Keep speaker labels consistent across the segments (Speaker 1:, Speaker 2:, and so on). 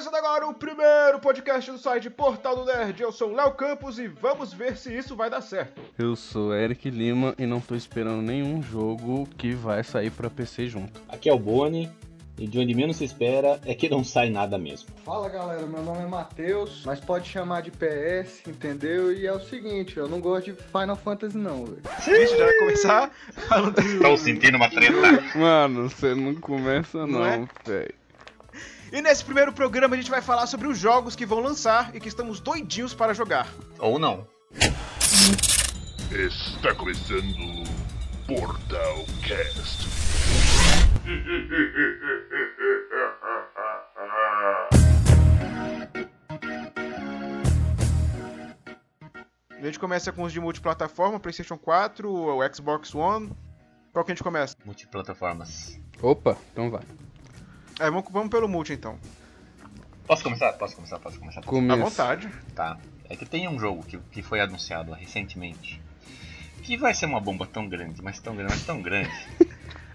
Speaker 1: começando agora o primeiro podcast do site Portal do Nerd. Eu sou o Léo Campos e vamos ver se isso vai dar certo.
Speaker 2: Eu sou Eric Lima e não tô esperando nenhum jogo que vai sair pra PC junto.
Speaker 3: Aqui é o Boni e de onde menos se espera é que não sai nada mesmo.
Speaker 4: Fala galera, meu nome é Matheus, mas pode chamar de PS, entendeu? E é o seguinte, eu não gosto de Final Fantasy não, velho.
Speaker 1: Gente, já vai começar falando
Speaker 3: Estou sentindo uma treta.
Speaker 2: Mano, você não começa
Speaker 1: Não
Speaker 2: não,
Speaker 1: é?
Speaker 2: velho.
Speaker 1: E nesse primeiro programa a gente vai falar sobre os jogos que vão lançar e que estamos doidinhos para jogar.
Speaker 3: Ou não.
Speaker 5: Está começando Portal Cast.
Speaker 1: A gente começa com os de multiplataforma, PlayStation 4, o Xbox One. Qual que a gente começa?
Speaker 3: Multiplataformas.
Speaker 2: Opa, então vai.
Speaker 1: É, vamos, vamos pelo multi então.
Speaker 3: Posso começar? Posso começar? Posso começar?
Speaker 1: À vontade.
Speaker 3: Tá. É que tem um jogo que, que foi anunciado recentemente. Que vai ser uma bomba tão grande, mas tão grande, mas tão grande.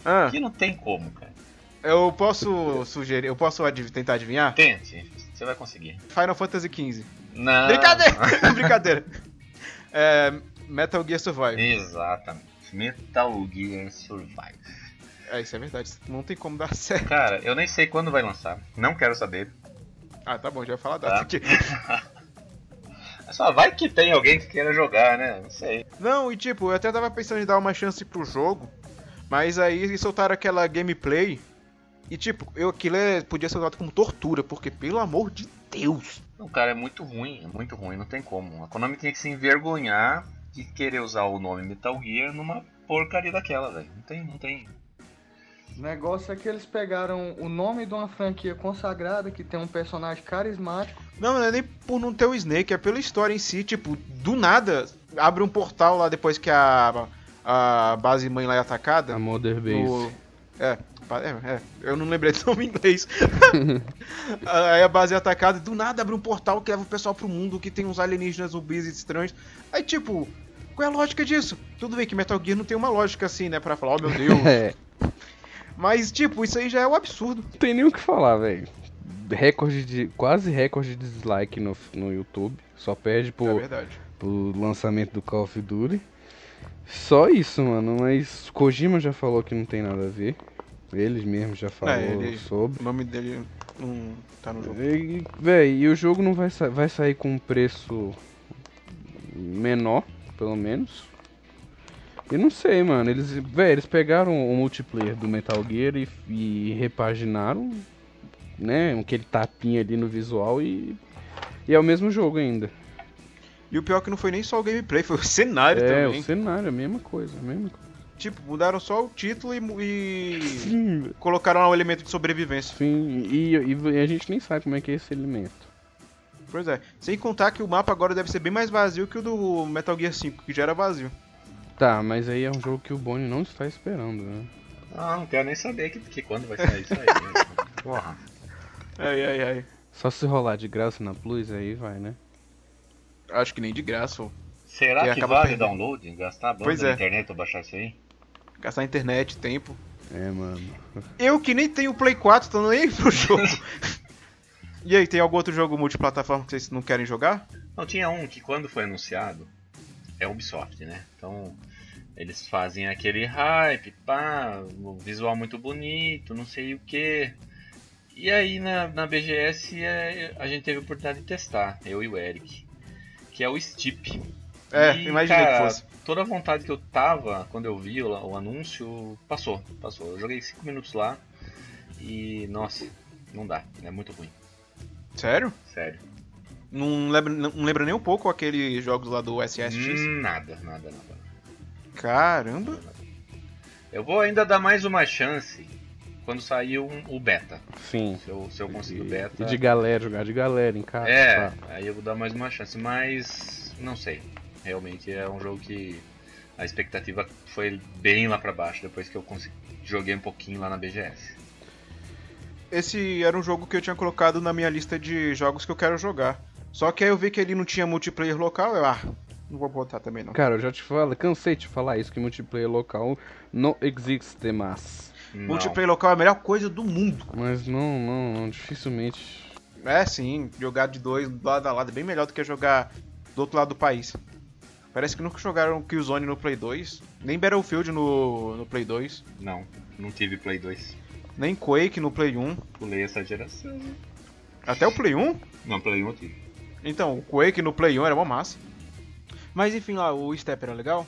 Speaker 1: Ah,
Speaker 3: que não tem como, cara.
Speaker 1: eu posso sugerir, eu posso adiv- tentar adivinhar?
Speaker 3: Tente, você vai conseguir.
Speaker 1: Final Fantasy XV.
Speaker 3: Não.
Speaker 1: Brincadeira! Brincadeira. É, Metal Gear Survive.
Speaker 3: Exatamente. Metal Gear Survive.
Speaker 1: É, isso é verdade. Não tem como dar certo.
Speaker 3: Cara, eu nem sei quando vai lançar. Não quero saber.
Speaker 1: Ah, tá bom, já ia falar a
Speaker 3: Tá.
Speaker 1: data aqui.
Speaker 3: Só vai que tem alguém que queira jogar, né? Não sei.
Speaker 1: Não, e tipo, eu até tava pensando em dar uma chance pro jogo, mas aí eles soltaram aquela gameplay. E tipo, eu aquilo é, podia ser usado como tortura, porque pelo amor de Deus.
Speaker 3: Não, cara, é muito ruim, é muito ruim, não tem como. A Konami tem que se envergonhar de querer usar o nome Metal Gear numa porcaria daquela, velho. Não tem, não tem.
Speaker 4: O negócio é que eles pegaram o nome de uma franquia consagrada que tem um personagem carismático.
Speaker 1: Não, não é nem por não ter o Snake, é pela história em si. Tipo, do nada, abre um portal lá depois que a, a base mãe lá é atacada.
Speaker 2: A Mother Base.
Speaker 1: No- É, é, é, eu não lembrei do nome em inglês. Aí a base é atacada do nada abre um portal que leva o pessoal pro mundo que tem uns alienígenas zumbis estranhos. Aí tipo, qual é a lógica disso? Tudo bem que Metal Gear não tem uma lógica assim, né? Pra falar, oh meu Deus.
Speaker 2: É,
Speaker 1: Mas tipo, isso aí já é um absurdo.
Speaker 2: não tem nem o que falar, velho. Recorde de. Quase recorde de dislike no, no YouTube. Só perde
Speaker 1: É
Speaker 2: pro, lançamento do Call of Duty. Só isso, mano. Mas Kojima já falou que não tem nada a ver. Eles mesmos já falou
Speaker 1: ele-
Speaker 2: sobre.
Speaker 1: O nome dele não tá no jogo.
Speaker 2: E, véi, e o jogo não vai, sa vai sair com um preço menor, pelo menos. E não sei, mano. Eles, véi, eles pegaram o multiplayer do Metal Gear e, e repaginaram, né? Aquele tapinha ali no visual e. E é o mesmo jogo ainda.
Speaker 1: E o pior é que não foi nem só o gameplay, foi o cenário
Speaker 2: é,
Speaker 1: também.
Speaker 2: o cenário, a mesma coisa, a mesma coisa.
Speaker 1: Tipo, mudaram só o título e, e
Speaker 2: Sim,
Speaker 1: colocaram lá um elemento de sobrevivência.
Speaker 2: sim. E, e a gente nem sabe como é que é esse elemento.
Speaker 1: Pois é. Sem contar que o mapa agora deve ser bem mais vazio que o do Metal Gear 5, que já era vazio.
Speaker 2: Tá, mas aí é um jogo que o Bonnie não está esperando, né?
Speaker 3: Ah, não quero nem saber que, que quando vai sair isso aí. né? Porra.
Speaker 1: Ai, ai, ai.
Speaker 2: Só se rolar de graça na Plus, aí vai, né?
Speaker 1: Acho que nem de graça, ó.
Speaker 3: Será que
Speaker 1: acaba
Speaker 3: vale
Speaker 1: perdendo.
Speaker 3: download? Gastar a banda
Speaker 1: Pois
Speaker 3: na
Speaker 1: é.
Speaker 3: internet pra baixar isso aí?
Speaker 1: Gastar internet, tempo.
Speaker 2: É, mano.
Speaker 1: Eu que nem tenho Play 4, tô nem aí pro jogo. e aí, tem algum outro jogo multiplataforma que vocês não querem jogar?
Speaker 3: Não, tinha um que quando foi anunciado, é Ubisoft, né? Então, eles fazem aquele hype, pá, o visual muito bonito, não sei o que. E aí na, na BGS é, a gente teve a oportunidade de testar, eu e o Eric, que é o Steep.
Speaker 1: É,
Speaker 3: E,
Speaker 1: imaginei
Speaker 3: cara,
Speaker 1: que fosse.
Speaker 3: Toda a vontade que eu tava quando eu vi o, o anúncio, passou, passou. Eu joguei 5 minutos lá e, nossa, não dá, é muito ruim,
Speaker 1: Sério?
Speaker 3: sério.
Speaker 1: Não lembra, não lembra nem um pouco aqueles jogos lá do SSX?
Speaker 3: Hum, nada, nada, nada.
Speaker 1: Caramba.
Speaker 3: Eu vou ainda dar mais uma chance quando sair um- o beta.
Speaker 2: Sim.
Speaker 3: Se eu, se eu conseguir o beta.
Speaker 2: e de galera, jogar de galera em casa.
Speaker 3: É,
Speaker 2: tá.
Speaker 3: aí eu vou dar mais uma chance, mas não sei. Realmente é um jogo que a expectativa foi bem lá pra baixo depois que eu consegui, joguei um pouquinho lá na BGS.
Speaker 1: Esse era um jogo que eu tinha colocado na minha lista de jogos que eu quero jogar. Só que aí eu vi que ele não tinha multiplayer local, eu, ah, não vou botar também não.
Speaker 2: Cara, eu já te falo, cansei de falar isso, que multiplayer local não existe mais.
Speaker 3: Não.
Speaker 1: Multiplayer local é a melhor coisa do mundo.
Speaker 2: Mas não, não, não, dificilmente.
Speaker 1: É, sim, jogar de dois do lado a lado é bem melhor do que jogar do outro lado do país. Parece que nunca jogaram Killzone no Play 2, nem Battlefield no, no Play 2,
Speaker 3: Não, não tive Play 2.
Speaker 1: nem Quake no Play 1.
Speaker 3: Pulei essa geração.
Speaker 1: Até o Play 1?
Speaker 3: Não, Play 1 eu tive.
Speaker 1: Então, o Quake no Play 1 era uma massa. Mas enfim, lá, o Step era legal?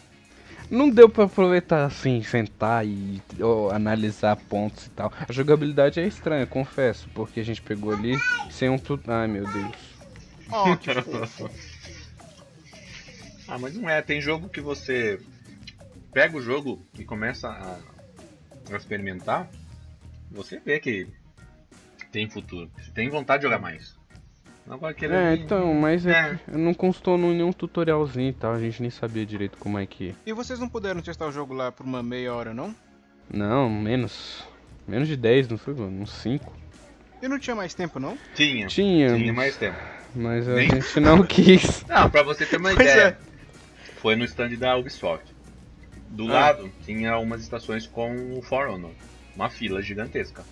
Speaker 2: Não deu pra aproveitar assim, sentar e ó, analisar pontos e tal. A jogabilidade é estranha, confesso, porque a gente pegou ali sem um tut... Ai meu Deus.
Speaker 1: Oh, que fofo.
Speaker 3: Ah, mas não é. Tem jogo que você pega o jogo e começa a, a experimentar, você vê que tem futuro. Você tem vontade de jogar mais. Não vai querer.
Speaker 2: É, então, mas é,
Speaker 3: É.
Speaker 2: não constou nenhum tutorialzinho e tal, a gente nem sabia direito como é que.
Speaker 1: E vocês não puderam testar o jogo lá por uma meia hora, não?
Speaker 2: Não, menos. Menos de 10, não foi, mano? Uns 5.
Speaker 1: E não tinha mais tempo, não?
Speaker 3: Tinha.
Speaker 2: Tinha,
Speaker 3: Tinha mais tempo.
Speaker 2: mas a
Speaker 3: Nem-
Speaker 2: gente não quis.
Speaker 3: Não, pra você ter uma
Speaker 1: Pois
Speaker 3: ideia. Foi no stand da Ubisoft. Do
Speaker 1: Ah.
Speaker 3: lado tinha umas estações com o For Honor. Uma fila gigantesca.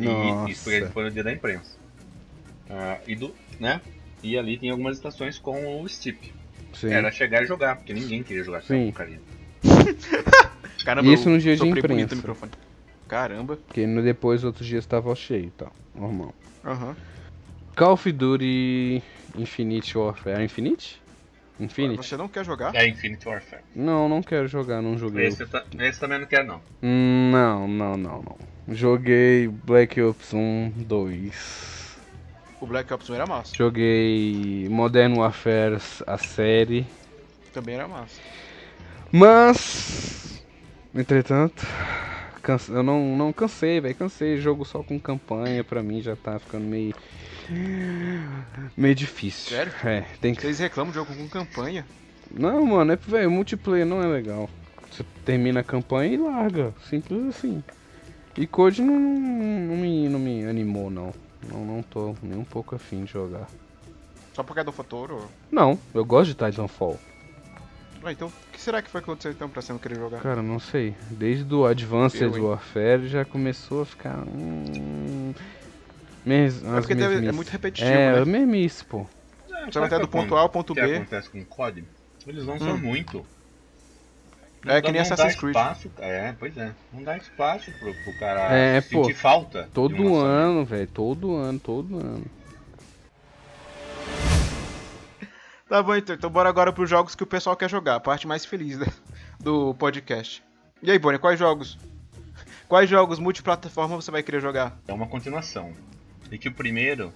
Speaker 3: E
Speaker 2: Nossa.
Speaker 3: isso foi, foi no dia da imprensa. Ah, e do. né? E ali tinha algumas estações com o Steep.
Speaker 2: Sim.
Speaker 3: Era chegar e jogar, porque ninguém queria jogar
Speaker 2: Sim.
Speaker 3: essa porcaria.
Speaker 1: Caramba,
Speaker 2: Isso no dia de imprensa.
Speaker 1: microfone. Caramba.
Speaker 2: Porque no depois outros dias tava cheio e tal. Normal.
Speaker 1: Aham.
Speaker 2: Call of Duty Infinite Warfare. É Infinite? Infinite?
Speaker 1: Você não quer jogar?
Speaker 3: É Infinite Warfare.
Speaker 2: Não, não quero jogar, não joguei.
Speaker 3: Esse, eu ta- esse também não quero, não.
Speaker 2: Hum, Não, não, não, não. Joguei Black Ops 1, 2.
Speaker 1: O Black Ops 1 era massa.
Speaker 2: Joguei Modern Warfare, a série.
Speaker 1: Também era massa.
Speaker 2: Mas, entretanto, canse- eu não, não cansei, velho. Cansei. Jogo só com campanha, pra mim já tá ficando meio. meio difícil.
Speaker 1: Sério?
Speaker 2: É, tem que.
Speaker 1: Vocês reclamam de jogo com campanha?
Speaker 2: Não, mano, é, velho, multiplayer não é legal. Você termina a campanha e larga. Simples assim. E Code não, não, me, não me animou, não. Não, não tô nem um pouco afim de jogar.
Speaker 1: Só por causa do fator? Ou...
Speaker 2: Não, eu gosto de Titanfall.
Speaker 1: Ah, então, o que será que foi que aconteceu então pra você não querer jogar?
Speaker 2: Cara, não sei. Desde o Advanced
Speaker 1: Eu?
Speaker 2: Warfare já começou a ficar. Hum, mes,
Speaker 1: É porque deve- é muito repetitivo,
Speaker 2: É,
Speaker 1: né?
Speaker 2: mesmice, pô.
Speaker 1: Você vai até do ponto A ao ponto
Speaker 3: O que
Speaker 1: B.
Speaker 3: acontece com o COD? Eles lançam
Speaker 1: Hum.
Speaker 3: muito.
Speaker 1: É que nem
Speaker 3: não dá
Speaker 1: Assassin's Creed.
Speaker 3: Espaço, é, pois é. Não dá espaço pro, pro cara
Speaker 2: É,
Speaker 3: sentir
Speaker 2: pô,
Speaker 3: falta.
Speaker 2: Todo ano, velho. Todo ano, todo ano.
Speaker 1: Tá bom, então. Então bora agora pros jogos que o pessoal quer jogar. A parte mais feliz né, do podcast. E aí, Bonnie, quais jogos? Quais jogos multiplataforma você vai querer jogar?
Speaker 3: É uma continuação. E que o primeiro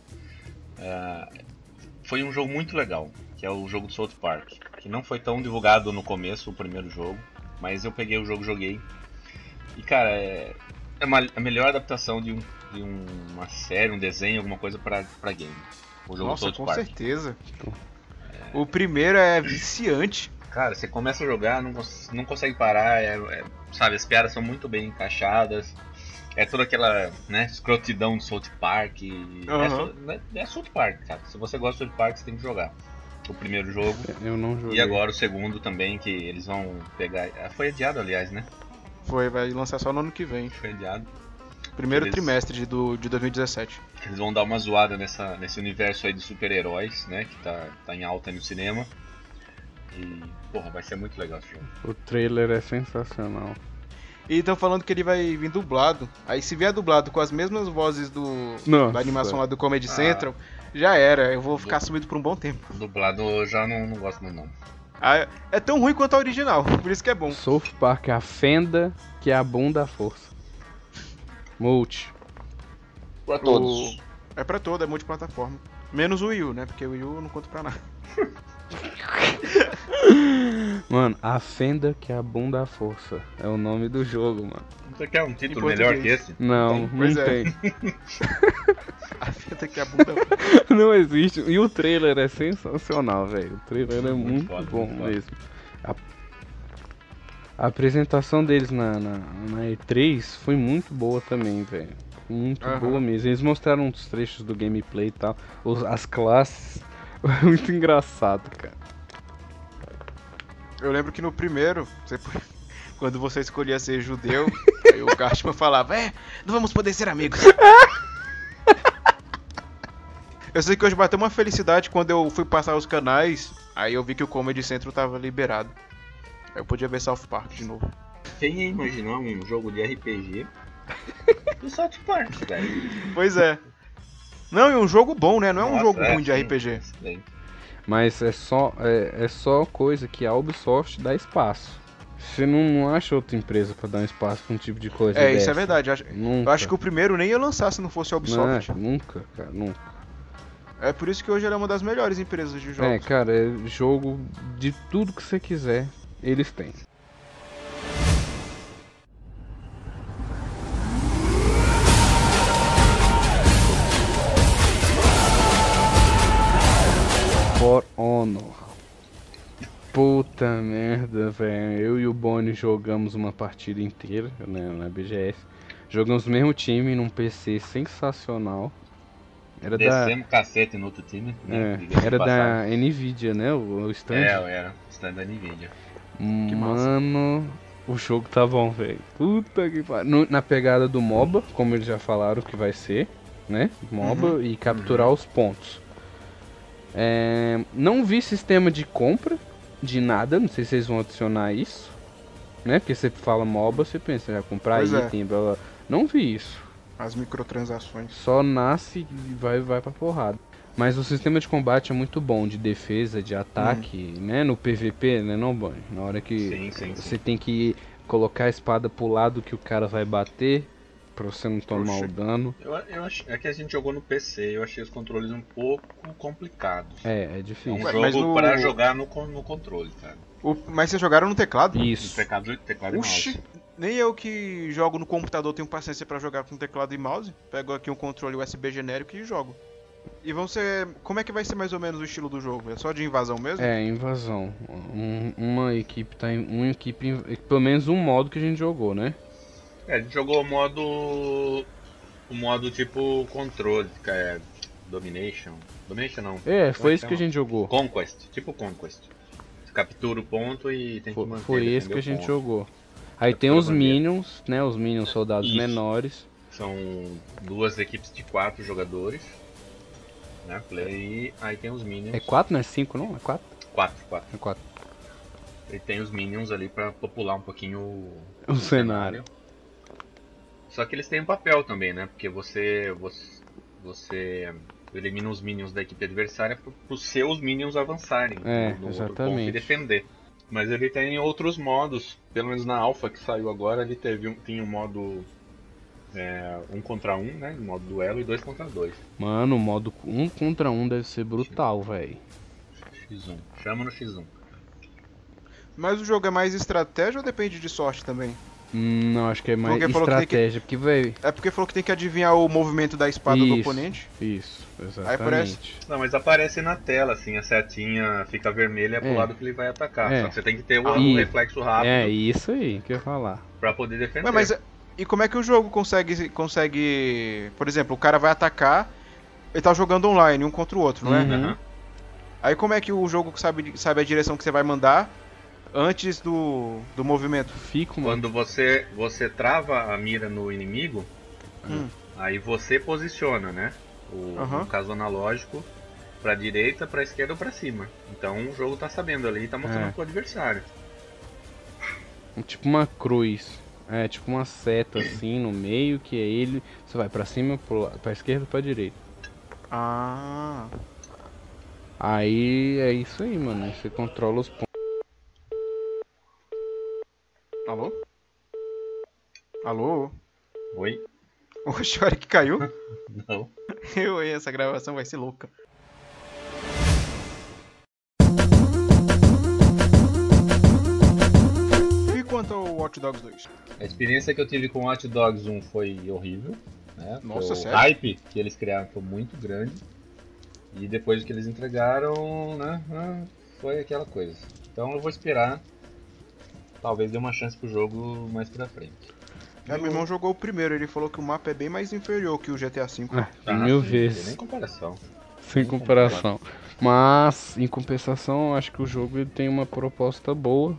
Speaker 3: ah, foi um jogo muito legal, que é o jogo do South Park. Que não foi tão divulgado no começo, o primeiro jogo, mas eu peguei o jogo e joguei. E cara, é, é uma, a melhor adaptação de, um, de um- uma série, um desenho, alguma coisa pra, pra game. O jogo
Speaker 1: Nossa, com
Speaker 3: South Park.
Speaker 1: certeza. O primeiro é viciante.
Speaker 3: Cara, você começa a jogar, não, cons- não consegue parar, é- é- sabe, as piadas são muito bem encaixadas. É toda aquela, né, escrotidão do South Park. e- É,
Speaker 1: Aham.
Speaker 3: Sou- é, é South Park, cara. Se você gosta de South Park, você tem que jogar. O primeiro jogo.
Speaker 2: Eu não joguei.
Speaker 3: E agora o segundo também, que eles vão pegar. ah, Foi adiado, aliás, né?
Speaker 1: Foi, vai lançar só no ano que vem.
Speaker 3: Foi adiado.
Speaker 1: Primeiro
Speaker 3: Eles-
Speaker 1: trimestre de, do, de 2017.
Speaker 3: Eles vão dar uma zoada nessa, nesse universo aí de super-heróis, né? Que tá, tá em alta no cinema. E, porra, vai ser muito legal esse jogo.
Speaker 2: O trailer é sensacional.
Speaker 1: E estão falando que ele vai vir dublado. Aí se vier dublado com as mesmas vozes do
Speaker 2: Nossa.
Speaker 1: da animação lá do Comedy
Speaker 3: Ah.
Speaker 1: Central, já era. Eu vou ficar sumido por um bom tempo.
Speaker 3: Dublado eu já não, não gosto muito, não.
Speaker 1: Ah, é tão ruim quanto a original, por isso que é bom.
Speaker 2: South Park é a fenda que é a bunda da força. Multi.
Speaker 3: Pra
Speaker 1: O- É pra todo, é multiplataforma. Menos o Wii U, né? Porque o Wii U eu não conto pra nada.
Speaker 2: Mano, a fenda que é a bunda da força. É o nome do jogo, mano.
Speaker 3: Você quer um título melhor que esse?
Speaker 2: Não,
Speaker 1: Pois
Speaker 2: não
Speaker 1: é.
Speaker 2: tem.
Speaker 1: A fita que é a bunda.
Speaker 2: não existe. E o trailer é sensacional, velho. O trailer é
Speaker 3: Muito
Speaker 2: muito,
Speaker 3: foda,
Speaker 2: bom
Speaker 3: muito
Speaker 2: mesmo. A... a apresentação deles na, na, na E3 foi muito boa também, velho. Muito
Speaker 1: Aham.
Speaker 2: boa mesmo. Eles mostraram uns trechos do gameplay e tal. os- as classes. muito engraçado, cara.
Speaker 1: Eu lembro que no primeiro, você- quando você escolhia ser judeu, aí o Cartman falava, é, não vamos poder ser amigos. Eu sei que hoje bateu uma felicidade quando eu fui passar os canais, aí eu vi que o Comedy Central tava liberado. Aí eu podia ver South Park de novo.
Speaker 3: Quem ia imaginar um jogo de RPG do South Park, velho?
Speaker 1: Pois é. Não, e um jogo bom, né? Não é um
Speaker 3: Nossa,
Speaker 1: jogo
Speaker 3: é,
Speaker 1: ruim de
Speaker 3: sim,
Speaker 1: RPG.
Speaker 3: excelente.
Speaker 2: Mas é só, é, é só coisa que a Ubisoft dá espaço. Você não, não acha outra empresa pra dar um espaço pra um tipo de coisa
Speaker 1: É, isso
Speaker 2: dessa.
Speaker 1: é verdade. Eu acho,
Speaker 2: Nunca.
Speaker 1: eu acho que o primeiro nem ia lançar se não fosse a Ubisoft.
Speaker 2: Não, nunca, cara, nunca.
Speaker 1: É por isso que hoje ela é uma das melhores empresas de
Speaker 2: É,
Speaker 1: jogos.
Speaker 2: cara, é jogo de tudo que você quiser, eles têm. Puta merda, velho. Eu e o Boni jogamos uma partida inteira né, na BGS. Jogamos o mesmo time num PC sensacional. Era da.
Speaker 3: Descemos cacete no outro time. né?
Speaker 2: É, era da Nvidia, né? O, o stand.
Speaker 3: É, era. Stand da Nvidia.
Speaker 2: Mano, o jogo tá bom, velho. Puta que pariu. Na pegada do MOBA, como eles já falaram que vai ser, né? MOBA
Speaker 1: Uhum.
Speaker 2: e capturar os pontos. É, não vi sistema de compra de nada, não sei se vocês vão adicionar isso. Né? Porque você fala MOBA, você pensa, já comprar
Speaker 1: Pois é.
Speaker 2: item, blá blá. Não vi isso.
Speaker 1: As microtransações.
Speaker 2: Só nasce e vai, vai pra porrada. Mas o sistema de combate é muito bom, de defesa, de ataque, né? No PVP, né não, Bunny? Na hora que
Speaker 3: Sim, sim, sim.
Speaker 2: você tem que colocar a espada pro lado que o cara vai bater, pra você não tomar
Speaker 1: Oxe.
Speaker 2: o dano.
Speaker 3: Eu, eu ach... É que a gente jogou no PC, eu achei os controles um pouco complicados.
Speaker 2: É, é
Speaker 3: É um
Speaker 2: difícil.
Speaker 1: Ué,
Speaker 3: jogo
Speaker 1: mas no-
Speaker 3: pra jogar no, no controle, cara.
Speaker 1: O- Mas vocês jogaram no teclado?
Speaker 3: No
Speaker 2: Isso.
Speaker 3: teclado, teclado e
Speaker 1: Oxi,
Speaker 3: mouse.
Speaker 1: nem eu que jogo no computador tenho paciência pra jogar com teclado e mouse. Pego aqui um controle USB genérico e jogo. E vão ser. Como é que vai ser mais ou menos o estilo do jogo? É só de invasão mesmo?
Speaker 2: É, invasão. Um- uma equipe tá em. Uma equipe. em- Pelo menos um modo que a gente jogou, né?
Speaker 3: É, a gente jogou o modo. O modo tipo controle, que é Domination. Domination não.
Speaker 2: É, foi
Speaker 3: Como
Speaker 2: isso que a gente jogou.
Speaker 3: Conquest, tipo Conquest. Você captura o ponto e tem que
Speaker 2: Foi,
Speaker 3: manter.
Speaker 2: foi esse que a gente
Speaker 3: ponto.
Speaker 2: jogou. Aí tem
Speaker 3: Captura
Speaker 2: os
Speaker 3: a bandeira.
Speaker 2: minions, né? Os minions soldados
Speaker 3: Isso.
Speaker 2: menores.
Speaker 3: São duas equipes de quatro jogadores. Né? Play, aí tem os minions.
Speaker 2: É 4, não é 5 não? É 4?
Speaker 3: Quatro, quatro.
Speaker 2: É 4.
Speaker 3: E tem os minions ali pra popular um pouquinho o,
Speaker 2: O cenário.
Speaker 3: Só que eles têm um papel também, né? Porque você você, você elimina os minions da equipe adversária para os seus minions avançarem
Speaker 2: É,
Speaker 3: no outro ponto
Speaker 2: exatamente.
Speaker 3: e defender. Mas ele tem outros modos, pelo menos na alpha que saiu agora, ele teve um, tinha um modo é, um contra um, né? Modo duelo e dois contra dois.
Speaker 2: Mano, o modo 1 um contra 1 um deve ser brutal, velho.
Speaker 3: X1. Chama no X1.
Speaker 1: Mas o jogo é mais estratégia ou depende de sorte também?
Speaker 2: Hum, Não, acho que é mais
Speaker 1: Porque falou que que-
Speaker 2: estratégia, porque, velho.
Speaker 1: É porque falou que tem que adivinhar o movimento da espada do
Speaker 2: Isso.
Speaker 1: oponente.
Speaker 2: Isso,
Speaker 1: Aí parece-
Speaker 2: exatamente.
Speaker 3: Não, mas aparece na tela, assim, a setinha fica vermelha pro
Speaker 2: É.
Speaker 3: lado que ele vai atacar.
Speaker 2: É.
Speaker 3: Só que você tem que ter o,
Speaker 1: Ah,
Speaker 2: e-
Speaker 3: reflexo rápido
Speaker 2: É isso aí que eu ia falar.
Speaker 3: pra poder defender.
Speaker 1: Mas é- e como é que o jogo consegue consegue, por exemplo, o cara vai atacar, ele tá jogando online um contra o outro, não é?
Speaker 2: Uhum.
Speaker 1: Aí como é que o jogo sabe sabe a direção que você vai mandar antes do, do movimento?
Speaker 2: Fico, mano.
Speaker 3: Quando você, você trava a mira no inimigo,
Speaker 1: Hum.
Speaker 3: aí você posiciona, né? O,
Speaker 1: Aham.
Speaker 3: No caso analógico, pra direita, pra esquerda ou pra cima. Então o jogo tá sabendo ali e tá mostrando
Speaker 2: É.
Speaker 3: pro adversário.
Speaker 2: Tipo uma cruz. É, tipo uma seta assim no meio, que é ele. Você vai pra cima, pro, pra esquerda pra direita.
Speaker 1: Ah.
Speaker 2: Aí é isso aí, mano. Você controla os pontos.
Speaker 1: Alô? Alô?
Speaker 3: Oi?
Speaker 1: Oxe, olha que caiu.
Speaker 3: Não.
Speaker 1: Eu, essa gravação vai ser louca. E quanto ao Watch Dogs 2?
Speaker 3: A experiência que eu tive com Hot Dogs 1 foi horrível. Né?
Speaker 1: Nossa,
Speaker 3: o
Speaker 1: sério?
Speaker 3: hype que eles criaram foi muito grande. E depois que eles entregaram, né? ah, Foi aquela coisa. Então eu vou esperar. Talvez dê uma chance pro jogo mais pra frente.
Speaker 1: É, meu irmão jogou o primeiro, ele falou que o mapa é bem mais inferior que o GTA V.
Speaker 2: Ah,
Speaker 3: Ah,
Speaker 2: mil
Speaker 3: sim,
Speaker 2: vezes.
Speaker 3: Nem comparação.
Speaker 2: Sem comparação. Mas, em compensação, eu acho que o jogo ele tem uma proposta boa.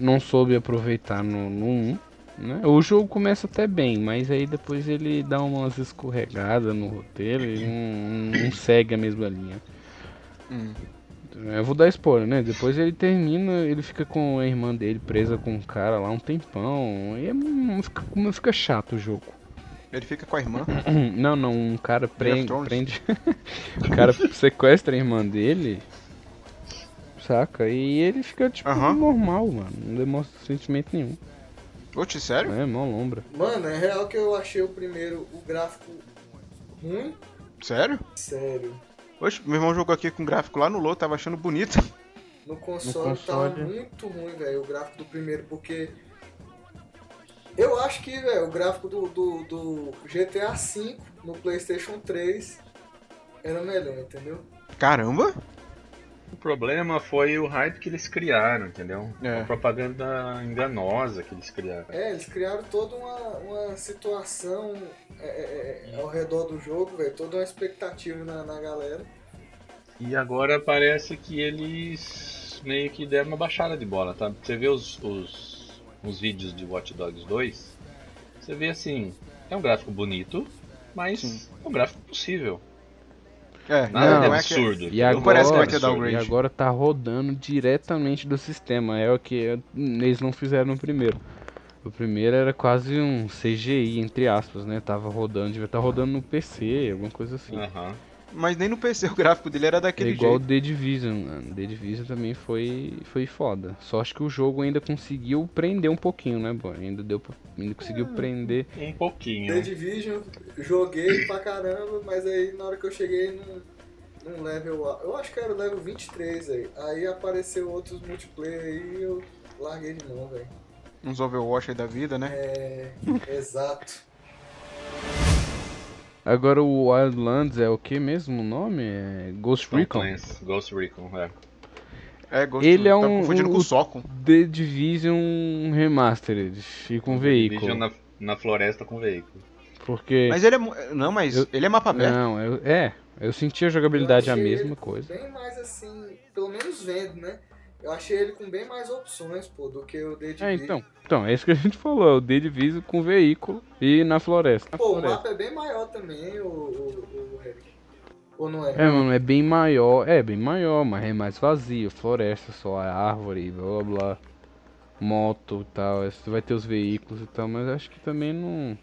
Speaker 2: Não soube aproveitar no, no 1. Né? O jogo começa até bem, mas aí depois ele dá umas escorregadas no roteiro e não, não segue a mesma linha.
Speaker 1: Hum.
Speaker 2: Eu vou dar spoiler, né? Depois ele termina, ele fica com a irmã dele presa com um cara lá um tempão. E é, fica, fica chato o jogo.
Speaker 1: Ele fica com a irmã.
Speaker 2: Não, não, um cara prende. Prende o cara sequestra a irmã dele. Saca? E ele fica tipo
Speaker 1: Aham.
Speaker 2: normal, mano. Não demonstra sentimento nenhum.
Speaker 1: Oxe, sério?
Speaker 2: É, mó lombra.
Speaker 4: Mano, é real que eu achei o primeiro, o gráfico ruim.
Speaker 1: Sério?
Speaker 4: Sério.
Speaker 1: Oxe, meu irmão jogou aqui com gráfico lá no LoL, tava achando bonito.
Speaker 4: No console, tava
Speaker 2: console.
Speaker 4: muito ruim, velho, o gráfico do primeiro, porque. Eu acho que, velho, o gráfico do, do, do GTA V no PlayStation 3 era melhor, entendeu?
Speaker 1: Caramba!
Speaker 3: O problema foi o hype que eles criaram, entendeu?
Speaker 1: É.
Speaker 3: A propaganda enganosa que eles criaram.
Speaker 4: É, eles criaram toda uma, uma situação é, é, é, ao redor do jogo, velho, toda uma expectativa na, na galera.
Speaker 3: E agora parece que eles meio que deram uma baixada de bola, tá? Você vê os, os, os vídeos de Watch Dogs 2, você vê assim, é um gráfico bonito, mas
Speaker 1: Sim.
Speaker 3: é um gráfico possível.
Speaker 1: É,
Speaker 3: Nada de
Speaker 2: Não,
Speaker 1: é que-
Speaker 3: absurdo.
Speaker 2: E agora,
Speaker 1: parece que vai ter downgrade.
Speaker 2: e agora tá rodando diretamente do sistema. É o que eles não fizeram no primeiro. O primeiro era quase um CGI, entre aspas, né? Tava rodando, devia estar rodando no PC, alguma coisa assim.
Speaker 3: Aham.
Speaker 1: Mas nem no PC o gráfico dele era
Speaker 2: É
Speaker 1: daquele
Speaker 2: igual o
Speaker 1: jeito.
Speaker 2: The Division, mano. The Division também foi, foi foda. Só acho que o jogo ainda conseguiu prender um pouquinho, né, boy? Ainda, deu, pra- ainda conseguiu prender.
Speaker 3: Um pouquinho.
Speaker 4: The Division, joguei pra caramba, mas aí na hora que eu cheguei num, num level. a- Eu acho que era o level 23 aí. Aí apareceu outros multiplayer aí e eu larguei de mão, velho.
Speaker 1: Uns Overwatch aí da vida, né?
Speaker 4: É. exato.
Speaker 2: Agora o Wildlands é o que mesmo o nome? É Ghost
Speaker 3: Tom
Speaker 2: Recon?
Speaker 3: Ghost Recon, é.
Speaker 1: É, gosto,
Speaker 2: Ele é
Speaker 1: tá
Speaker 2: um-
Speaker 1: confundindo
Speaker 2: um-
Speaker 1: com o Socon.
Speaker 2: The Division Remastered e com veículo.
Speaker 3: Division na, na floresta com veículo.
Speaker 2: Porque.
Speaker 1: Mas ele é. Não, mas
Speaker 2: Eu-
Speaker 1: ele é mapa aberto.
Speaker 2: Não, eu- é. Eu senti a jogabilidade a mesma
Speaker 4: ele
Speaker 2: coisa.
Speaker 4: Bem mais assim, pelo menos vendo, né? Eu achei ele com bem mais opções, pô, do que o The Division.
Speaker 2: É, então. Então, é isso que a gente falou, é o The Division com veículo e na floresta. Na
Speaker 4: Pô, o
Speaker 2: floresta.
Speaker 4: mapa é bem maior também, o, o, o Eric. Ou não é?
Speaker 2: É, mano, é bem maior. É, bem maior, mas é mais vazio. Floresta só, árvore, blá blá blá. Moto e tal. Você vai ter os veículos e tal, mas acho que também não.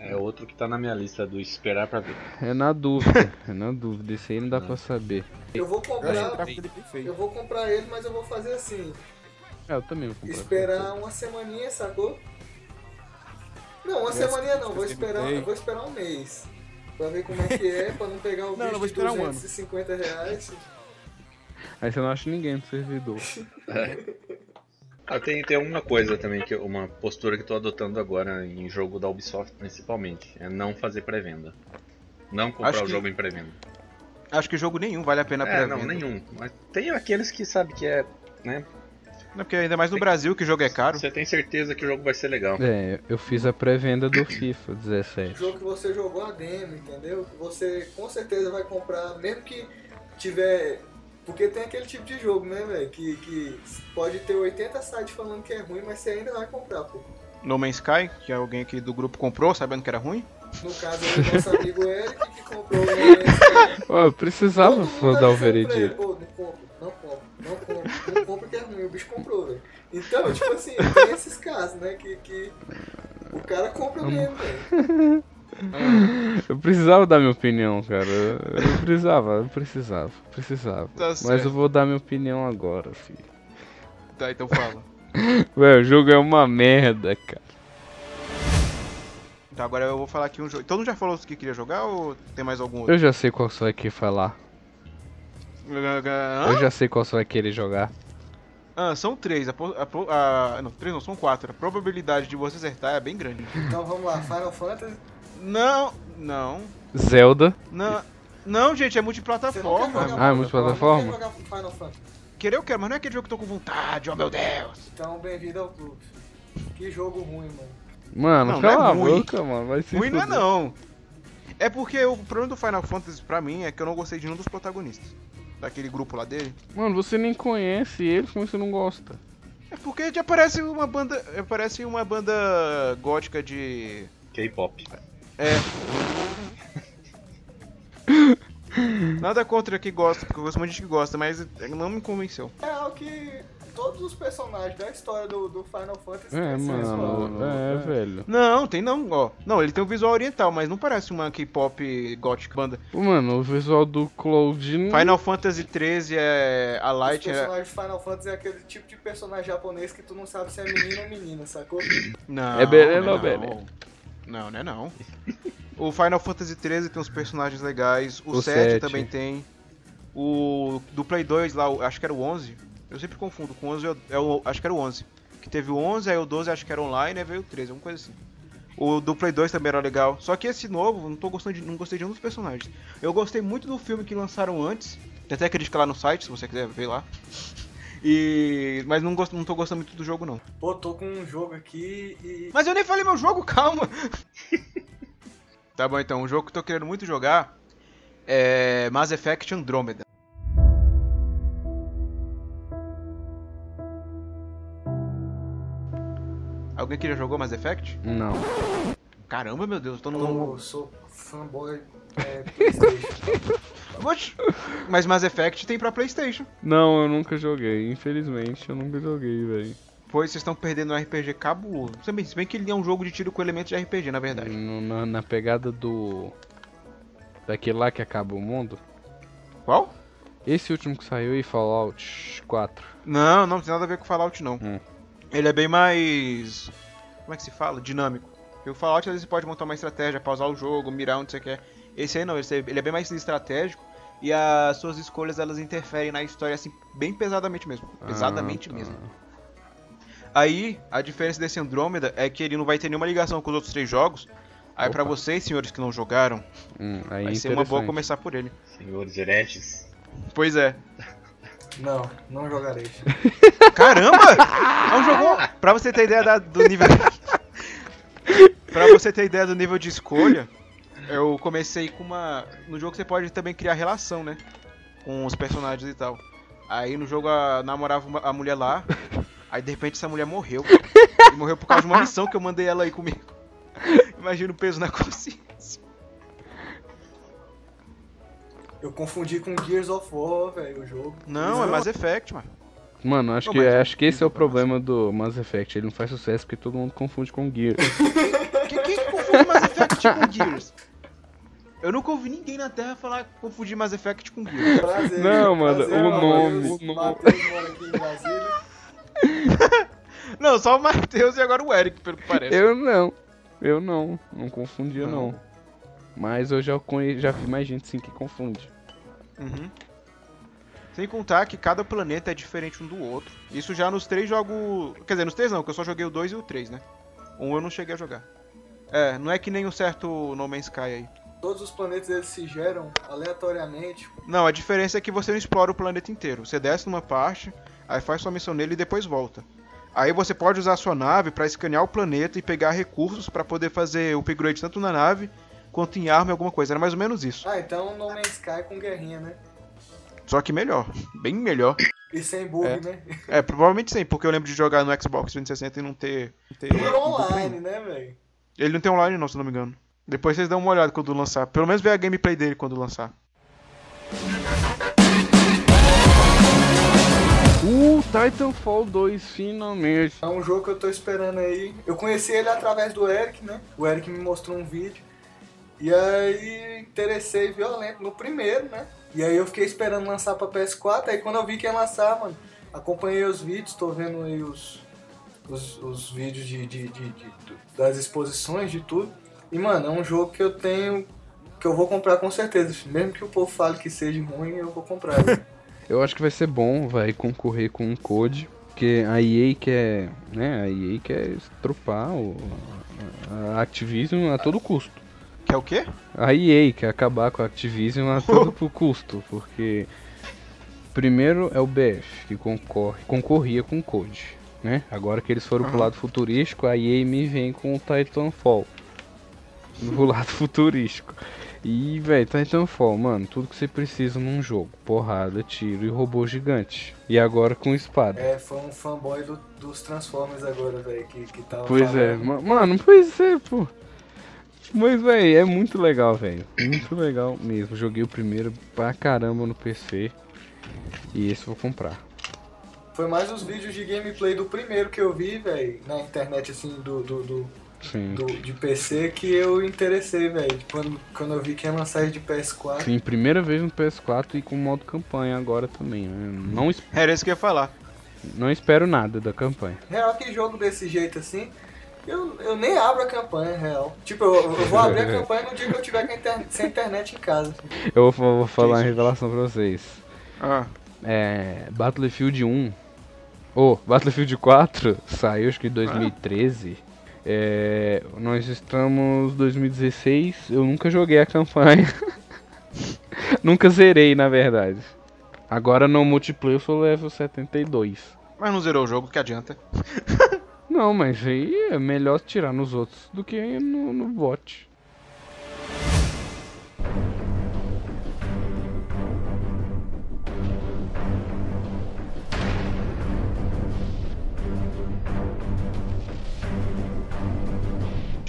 Speaker 3: É outro que tá na minha lista do esperar pra ver.
Speaker 2: É na dúvida. é na dúvida. Esse aí não dá pra saber.
Speaker 4: Eu vou
Speaker 6: Eu
Speaker 4: comprar.
Speaker 6: bem feio.
Speaker 4: Eu vou comprar ele, mas eu vou fazer assim.
Speaker 2: É, eu também vou comprar.
Speaker 4: Esperar uma semaninha, sacou? Não, uma
Speaker 6: Yes,
Speaker 4: semaninha não, vou
Speaker 6: eu
Speaker 4: esperar, eu vou esperar um mês. Pra ver como é que é, pra não pegar o
Speaker 6: Não,
Speaker 4: bicho
Speaker 6: eu vou
Speaker 4: de
Speaker 6: esperar um ano.
Speaker 4: 250 reais.
Speaker 2: Aí você não acha ninguém no servidor.
Speaker 3: Ah, tem, tem uma coisa também, que uma postura que eu tô adotando agora em jogo da Ubisoft principalmente. É não fazer pré-venda. Não comprar
Speaker 1: Acho
Speaker 3: o
Speaker 1: que-
Speaker 3: jogo em pré-venda.
Speaker 1: Acho que jogo nenhum vale a pena
Speaker 3: É,
Speaker 1: pra
Speaker 3: não, nenhum. Mas tem aqueles que sabe que é, né?
Speaker 1: Não, porque ainda mais no Brasil que o jogo é caro.
Speaker 3: Você tem certeza que o jogo vai ser legal.
Speaker 2: É, eu fiz a pré-venda do FIFA
Speaker 4: O
Speaker 2: 17.
Speaker 4: jogo que você jogou a demo, entendeu? Que você com certeza vai comprar, mesmo que tiver. Porque tem aquele tipo de jogo, né, velho? Que, que pode ter 80 sites falando que é ruim, mas você ainda vai comprar, pô.
Speaker 1: No Man's Sky, que é alguém aqui do grupo comprou, sabendo que era ruim.
Speaker 4: No caso do nosso amigo Eric, que comprou o Man's
Speaker 2: Ó, eu precisava
Speaker 4: Todo tá
Speaker 2: dar o veredito.
Speaker 4: Pô, não compra, não compra, não compra, não compra que é ruim, o bicho comprou, velho. Então, tipo assim, tem esses casos, né, que, que o cara compra mesmo, velho.
Speaker 2: Eu precisava dar minha opinião, cara. Eu precisava, eu precisava, precisava.
Speaker 1: Tá
Speaker 2: Mas eu vou dar minha opinião agora, filho.
Speaker 1: Tá, então fala.
Speaker 2: Ué, o jogo é uma merda, cara.
Speaker 1: Então agora eu vou falar aqui um jogo. Todo mundo já falou o que queria jogar ou tem mais algum outro?
Speaker 2: Eu já sei qual você vai querer falar.
Speaker 1: Hã?
Speaker 2: Eu já sei qual você vai querer jogar.
Speaker 1: Ah, são três. A, a a- não, três não, são quatro. A probabilidade de você acertar é bem grande.
Speaker 4: Então vamos lá, Final Fantasy.
Speaker 1: Não, não,
Speaker 2: Zelda.
Speaker 1: não. Não, gente, é multiplataforma.
Speaker 2: Ah, é multiplataforma?
Speaker 4: Fantasy? Não quer jogar Final Fantasy.
Speaker 1: Querer eu quero, mas não é aquele jogo que eu tô com vontade, oh meu Deus.
Speaker 4: Então, bem-vindo ao clube. Que jogo ruim, mano.
Speaker 2: Mano,
Speaker 1: Não,
Speaker 2: cala
Speaker 1: não é
Speaker 2: a
Speaker 1: ruim.
Speaker 2: boca, mano. Vai se
Speaker 1: Ruim não é não. É porque o problema do Final Fantasy pra mim é que eu não gostei de nenhum dos protagonistas. Daquele grupo lá dele.
Speaker 2: Mano, você nem conhece eles, como você não gosta?
Speaker 1: É porque já parece uma banda. Parece uma banda gótica de.
Speaker 3: K-pop.
Speaker 1: É. Nada contra que gosta, porque eu gosto muito de gente que gosta, mas não me convenceu.
Speaker 4: É algo que todos os personagens da história do, do Final Fantasy
Speaker 2: É, mano. É, velho.
Speaker 1: Não, tem não, ó. Não, ele tem um visual oriental, mas não parece uma K-pop gótica banda.
Speaker 2: Mano, o visual do Cloud.
Speaker 1: Final Fantasy 13 é. A
Speaker 4: Os
Speaker 1: Light é.
Speaker 4: personagens de Final Fantasy é aquele tipo de personagem japonês que tu não sabe se é menino ou menina, sacou?
Speaker 1: Não.
Speaker 2: É beleza
Speaker 1: não,
Speaker 2: ou beleza?
Speaker 1: Não, não é não. O Final Fantasy 13 tem uns personagens legais, o,
Speaker 2: O
Speaker 1: 7,
Speaker 2: sete.
Speaker 1: também tem. O do Play 2 lá, acho que era o 11. Eu sempre confundo, com o 11 é o- é o, acho que era o 11. Que teve o 11, aí o 12 acho que era online, aí veio o 13, alguma coisa assim. O do Play 2 também era legal. Só que esse novo, não tô gostando de, não gostei de um dos personagens. Eu gostei muito do filme que lançaram antes. Tem até crítica lá no site, se você quiser ver lá. E mas não gosto, não tô gostando muito do jogo não.
Speaker 4: Pô, tô com um jogo aqui e.
Speaker 1: Mas eu nem falei meu jogo, calma. tá bom, então. O jogo que eu tô querendo muito jogar é Mass Effect Andromeda. Alguém aqui já jogou Mass Effect?
Speaker 2: Não.
Speaker 1: Caramba, meu Deus, eu tô no.
Speaker 4: Eu sou fanboy é,
Speaker 1: Mas Mass Effect tem pra PlayStation.
Speaker 2: Não, eu nunca joguei. Infelizmente, eu nunca joguei, velho.
Speaker 1: Pois vocês estão perdendo um RPG cabuloso. Se bem, se bem que ele é um jogo de tiro com elementos de RPG, na verdade.
Speaker 2: No- Na, na pegada do. Daquele lá que acaba o mundo.
Speaker 1: Qual?
Speaker 2: Esse último que saiu aí, Fallout 4.
Speaker 1: Não, não tem nada a ver com Fallout, não.
Speaker 2: Hum.
Speaker 1: Ele é bem mais. Como é que se fala? Dinâmico. Porque o Fallout às vezes você pode montar uma estratégia, pausar o jogo, mirar onde você quer. Esse aí não, esse aí- ele é bem mais estratégico. E as suas escolhas elas interferem na história assim, bem pesadamente mesmo. Pesadamente
Speaker 2: Ah, tá.
Speaker 1: mesmo. Aí, a diferença desse Andrômeda é que ele não vai ter nenhuma ligação com os outros três jogos. Aí pra
Speaker 2: Opa.
Speaker 1: vocês, senhores que não jogaram,
Speaker 2: Hum, aí
Speaker 1: vai
Speaker 2: é
Speaker 1: ser uma boa começar por ele.
Speaker 3: Senhores hereges.
Speaker 1: Pois é.
Speaker 4: Não, não jogarei.
Speaker 1: Caramba! É um jogo. Pra você ter ideia da- do nível. pra você ter ideia do nível de escolha, eu comecei com uma. No jogo você pode também criar relação, né? Com os personagens e tal. Aí no jogo a namorava uma- a mulher lá. Aí de repente essa mulher morreu. E morreu por causa de uma missão que eu mandei ela aí comigo. Imagina o peso na consciência.
Speaker 4: Eu confundi com Gears of War, velho, o jogo.
Speaker 1: Não, é Mass Effect, mano.
Speaker 2: Mano, acho
Speaker 1: Não,
Speaker 2: que, acho que esse é o
Speaker 1: pra
Speaker 2: problema do Mass Effect. Ele não faz sucesso porque todo mundo confunde com Gear.
Speaker 1: Quem, quem que confunde Mass Effect com Gears? Eu nunca ouvi ninguém na Terra falar confundir Mass Effect com Gears.
Speaker 4: Prazer,
Speaker 2: Não, mano,
Speaker 4: prazer,
Speaker 2: o nome, o nome.
Speaker 4: Matheus mora aqui em Brasília.
Speaker 1: Não, só o Matheus e agora o Eric, pelo que parece.
Speaker 2: Eu não. Eu não. Não confundia, não. Mas eu já, conhe... já vi mais gente sim que confunde.
Speaker 1: Uhum. Sem contar que cada planeta é diferente um do outro. Isso já nos três jogos. Quer dizer, nos três não, que eu só joguei o 2 e o 3, né? Um eu não cheguei a jogar. É, não é que nem o certo No Man's Sky aí.
Speaker 4: Todos os planetas eles se geram aleatoriamente.
Speaker 1: Não, a diferença é que você não explora o planeta inteiro. Você desce numa parte, aí faz sua missão nele e depois volta. Aí você pode usar a sua nave pra escanear o planeta e pegar recursos pra poder fazer upgrade tanto na nave quanto em arma e alguma coisa. Era mais ou menos isso.
Speaker 4: Ah, então No Man's Sky com guerrinha, né?
Speaker 1: Só que melhor. Bem melhor.
Speaker 4: E sem bug,
Speaker 1: É.
Speaker 4: né?
Speaker 1: É, provavelmente sim, porque eu lembro de jogar no Xbox 360 e não ter. não ter-
Speaker 4: E online, né, velho?
Speaker 1: Ele não tem online não, se não me engano. Depois vocês dão uma olhada quando lançar. Pelo menos ver a gameplay dele quando lançar.
Speaker 2: Uh, Titanfall 2, finalmente.
Speaker 4: É um jogo que eu tô esperando aí. Eu conheci ele através do Eric, né? O Eric me mostrou um vídeo. E aí interessei violento no primeiro, né? E aí eu fiquei esperando lançar pra PS4. Aí quando eu vi que ia lançar, mano, acompanhei os vídeos, tô vendo aí os, os, os vídeos de, de- de- de- das exposições, de tudo. E, mano, é um jogo que eu tenho. que eu vou comprar com certeza. Mesmo que o povo fale que seja ruim, eu vou comprar.
Speaker 2: Eu acho que vai ser bom, vai concorrer com um code. Porque a EA quer. né? A EA quer estrupar o, a Activision a todo custo.
Speaker 1: Que é o quê?
Speaker 2: A EA quer acabar com a Activision a todo por custo, porque primeiro é o BF que concorre, concorria com o Code, né? Agora que eles foram pro
Speaker 1: Aham.
Speaker 2: lado futurístico, a EA me vem com o Titanfall. Do lado futurístico. E, velho, Titanfall, mano, tudo que você precisa num jogo. Porrada, tiro e robô gigante. E agora com espada.
Speaker 4: É, foi um fanboy do- dos Transformers agora, velho, que, que tava
Speaker 2: Pois é,
Speaker 4: falando.
Speaker 2: ma- mano, pois é, pô. Mas, véi, é muito legal, velho. Muito legal mesmo. Joguei o primeiro pra caramba no PC. E esse eu vou comprar.
Speaker 4: Foi mais os vídeos de gameplay do primeiro que eu vi, velho, na internet, assim, do, do, do,
Speaker 2: Sim.
Speaker 4: do- de PC, que eu interessei, velho. Quando, quando eu vi que ia lançar de PS4.
Speaker 2: Sim, primeira vez no PS4 e com modo campanha agora também, né? Não,
Speaker 1: Era isso que eu ia falar.
Speaker 2: não espero nada da campanha.
Speaker 4: Real que jogo desse jeito assim, eu, eu nem abro a campanha, real. Tipo, eu, eu vou abrir a campanha no dia que eu tiver inter- sem internet em casa.
Speaker 2: Eu vou, vou falar uma revelação pra vocês.
Speaker 1: Ah,
Speaker 2: É. Battlefield 1. Ou, Battlefield 4 saiu acho que em 2013. É, nós estamos em 2016. Eu nunca joguei a campanha. nunca zerei, na verdade. Agora no multiplayer eu sou level 72.
Speaker 1: mas não zerou o jogo, que adianta.
Speaker 2: Não, mas aí é melhor tirar nos outros do que no, no bot.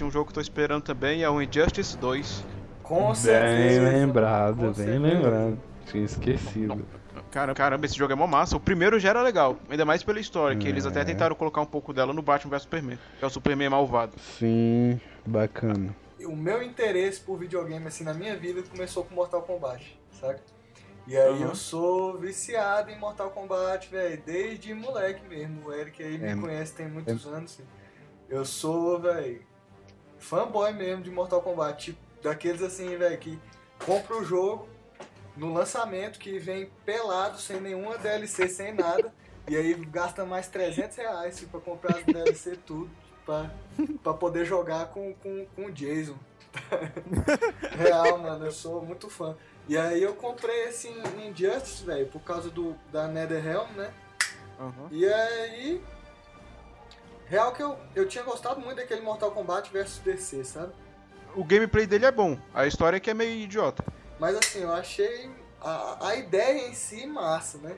Speaker 1: Um jogo que eu tô esperando também, é o Injustice 2.
Speaker 4: Com
Speaker 2: Bem
Speaker 4: certeza.
Speaker 2: lembrado,
Speaker 4: Com
Speaker 2: bem
Speaker 4: certeza.
Speaker 2: lembrado. Tinha esquecido.
Speaker 1: Caramba, caramba, esse jogo é mó massa. O primeiro já era legal, ainda mais pela história, que eles até
Speaker 2: É.
Speaker 1: tentaram colocar um pouco dela no Batman vs Superman, que é o Superman malvado.
Speaker 2: Sim, bacana.
Speaker 4: O meu interesse por videogame, assim, na minha vida, começou com Mortal Kombat, sabe? E aí
Speaker 1: Aham.
Speaker 4: eu sou viciado em Mortal Kombat, velho, desde moleque mesmo. O Eric aí
Speaker 2: É,
Speaker 4: me conhece tem muitos anos. assim. Eu sou, velho, fanboy mesmo de Mortal Kombat. Tipo, daqueles assim, velho, que compra o jogo no lançamento, que vem pelado, sem nenhuma DLC, sem nada. E aí gasta mais 300 reais assim, pra comprar as DLC tudo, pra, pra poder jogar com, com, com o Jason. Real, mano, eu sou muito fã. E aí eu comprei esse Injustice, velho, por causa do, da NetherRealm, né? E aí. Real que eu, eu tinha gostado muito daquele Mortal Kombat versus DC, sabe?
Speaker 1: O gameplay dele é bom, a história é que é meio idiota.
Speaker 4: Mas assim, eu achei a, a ideia em si massa, né?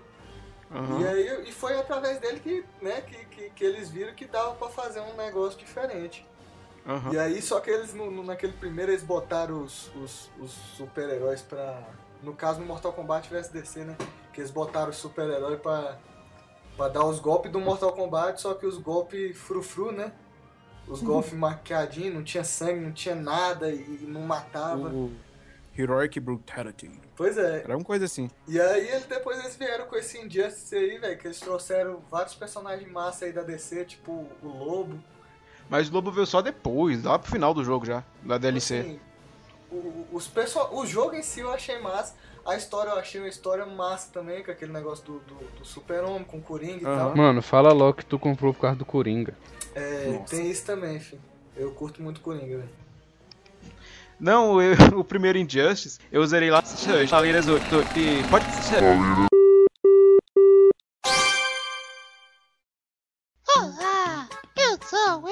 Speaker 1: Aham.
Speaker 4: E aí e foi através dele que, né, que, que, que eles viram que dava pra fazer um negócio diferente.
Speaker 1: aham.
Speaker 4: E aí, só que eles, no, no- naquele primeiro, eles botaram os, os, os super-heróis pra. No caso, no Mortal Kombat vs DC, né? Que eles botaram os super-heróis pra, pra dar os golpes do Mortal Kombat, só que os golpes frufru, né? Os golpes maquiadinhos, não tinha sangue, não tinha nada e, não matava.
Speaker 6: O Heroic Brutality.
Speaker 4: Pois é.
Speaker 6: Era uma coisa assim.
Speaker 4: E aí, depois eles vieram com esse Injustice aí, velho, que eles trouxeram vários personagens massa aí da DC, tipo o Lobo.
Speaker 1: Mas o Lobo veio só depois, lá pro final do jogo já, da DLC.
Speaker 4: Assim, o, os perso o jogo em si eu achei massa. A história eu achei uma história massa também, com aquele negócio do, do, do super-homem, com o Coringa e
Speaker 1: Aham.
Speaker 4: tal.
Speaker 2: Mano, fala logo que tu comprou por causa do Coringa.
Speaker 4: É,
Speaker 6: Nossa.
Speaker 4: tem isso também, filho. Eu curto muito Coringa, velho.
Speaker 1: Não, eu- o primeiro Injustice, eu zerei lá. E- Pode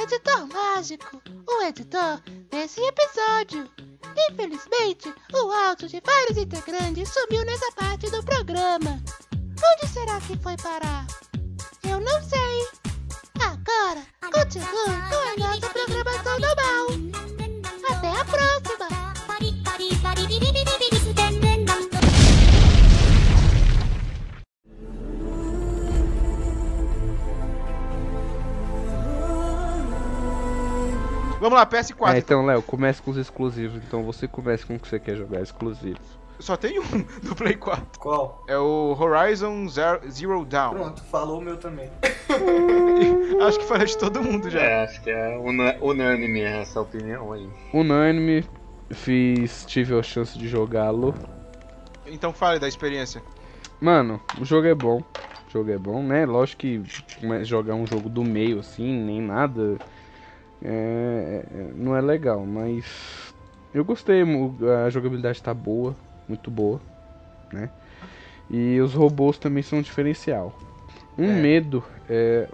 Speaker 7: editor mágico, o editor desse episódio. Infelizmente, o áudio de vários integrantes sumiu nessa parte do programa. Onde será que foi parar? Eu não sei. Agora, continue com a nossa
Speaker 1: Vamos lá, PS4.
Speaker 2: É, então, Léo, comece com os exclusivos. Então você comece com o que você quer jogar exclusivo.
Speaker 1: Só tem um do Play 4.
Speaker 4: Qual?
Speaker 1: É o Horizon Zero, Zero Dawn.
Speaker 4: Pronto, falou o meu também.
Speaker 1: Acho que falei de todo mundo já.
Speaker 3: É, acho que é unânime essa opinião aí.
Speaker 2: Unânime, fiz, tive a chance de jogá-lo.
Speaker 1: Então fale da experiência.
Speaker 2: Mano, o jogo é bom. O jogo é bom, né? Lógico que jogar um jogo do meio assim, nem nada, é, é- não é legal, mas eu gostei, a jogabilidade tá boa, muito boa, né? E os robôs também são um diferencial. Um
Speaker 1: É.
Speaker 2: medo é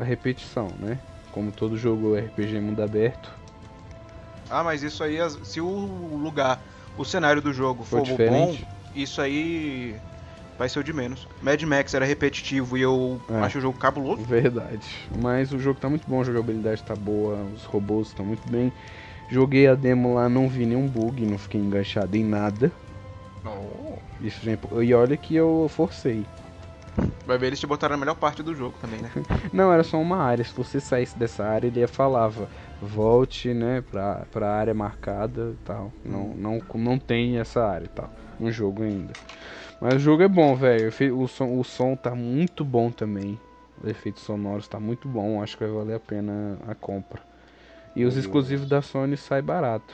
Speaker 2: a repetição, né? Como todo jogo RPG mundo aberto.
Speaker 1: Ah, mas isso aí, se o lugar o cenário do jogo
Speaker 2: For
Speaker 1: for bom, isso aí vai ser o de menos. Mad Max era repetitivo e eu
Speaker 2: É.
Speaker 1: acho o jogo cabuloso.
Speaker 2: Verdade. Mas o jogo tá muito bom, a jogabilidade tá boa, os robôs estão muito bem. Joguei a demo lá, não vi nenhum bug, não fiquei enganchado em nada. Isso, gente, e olha que eu forcei.
Speaker 1: Vai ver, eles te botaram a melhor parte do jogo também, né?
Speaker 2: Não, era só uma área. Se você saísse dessa área, ele ia falava, volte, né, pra, pra área marcada e tal. Não, não, não tem essa área e tal. No jogo ainda. Mas o jogo é bom, velho. O som, o som tá muito bom também. Os efeitos sonoros tá muito bom. Acho que vai valer a pena a compra. E os exclusivos da Sony sai barato.